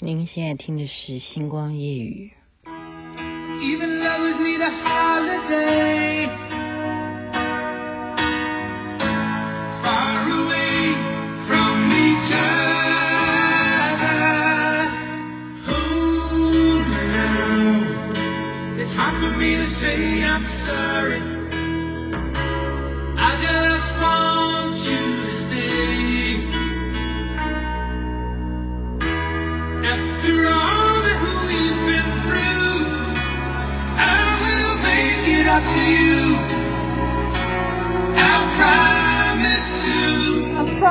您现在听的是《星光夜雨。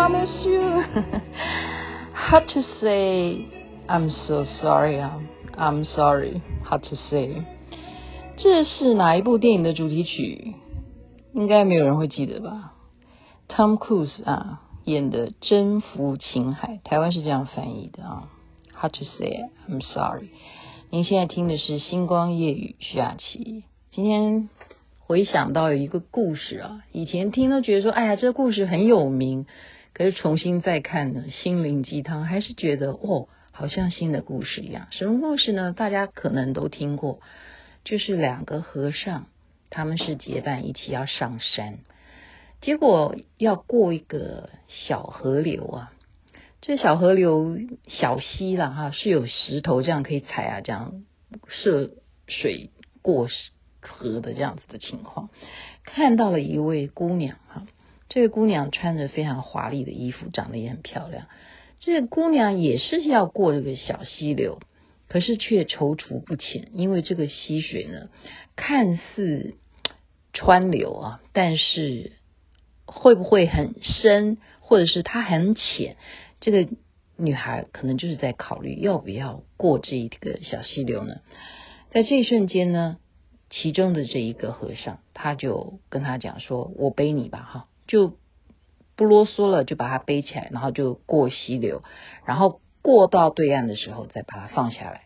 语》。Hard to say, I'm so sorry. I'm sorry. How to say. 这是哪一部电影的主题曲？应该没有人会记得吧？Tom Cruise 啊演的《征服情海》，台湾是这样翻译的啊。How to say, I'm sorry. 您现在听的是《星光夜雨》，徐雅琪。今天回想到有一个故事啊，以前听都觉得说，哎呀，这个故事很有名。可是重新再看呢，心灵鸡汤还是觉得哦，好像新的故事一样。什么故事呢？大家可能都听过，就是两个和尚，他们是结伴一起要上山，结果要过一个小河流啊。这小河流小溪了哈，是有石头这样可以踩啊，这样涉水过河的这样子的情况。看到了一位姑娘哈。这个姑娘穿着非常华丽的衣服，长得也很漂亮。这个姑娘也是要过这个小溪流，可是却踌躇不前，因为这个溪水呢，看似川流啊，但是会不会很深，或者是它很浅？这个女孩可能就是在考虑要不要过这一个小溪流呢？在这一瞬间呢，其中的这一个和尚，他就跟他讲说：“我背你吧，哈。”就不啰嗦了，就把他背起来，然后就过溪流，然后过到对岸的时候再把他放下来。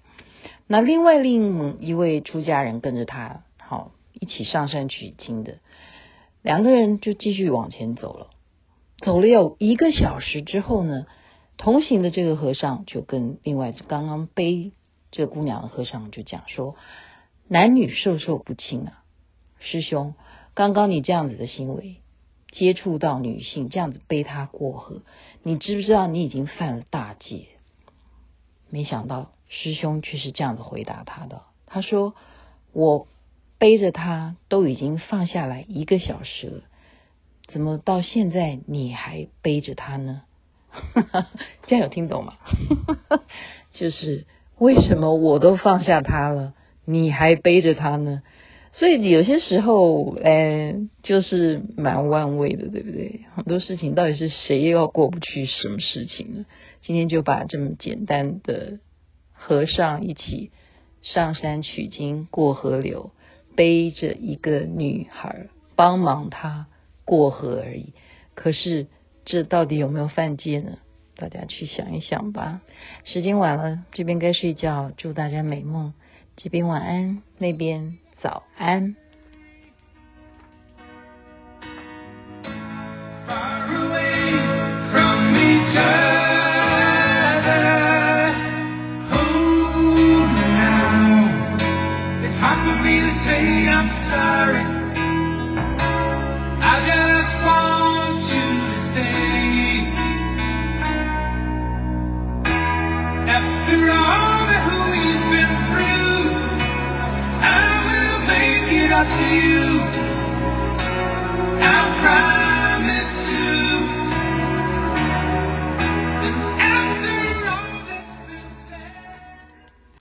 那另外另一位出家人跟着他，好一起上山取经的两个人就继续往前走了。走了有一个小时之后呢，同行的这个和尚就跟另外刚刚背这姑娘的和尚就讲说：“男女授受不亲啊，师兄，刚刚你这样子的行为。”接触到女性这样子背她过河，你知不知道你已经犯了大戒？没想到师兄却是这样子回答他的。他说：“我背着她都已经放下来一个小时了，怎么到现在你还背着她呢？” 这样有听懂吗？就是为什么我都放下她了，你还背着她呢？所以有些时候，哎，就是蛮万味的，对不对？很多事情到底是谁要过不去什么事情呢？今天就把这么简单的和尚一起上山取经过河流，背着一个女孩帮忙她过河而已。可是这到底有没有犯戒呢？大家去想一想吧。时间晚了，这边该睡觉，祝大家美梦。这边晚安，那边。早安。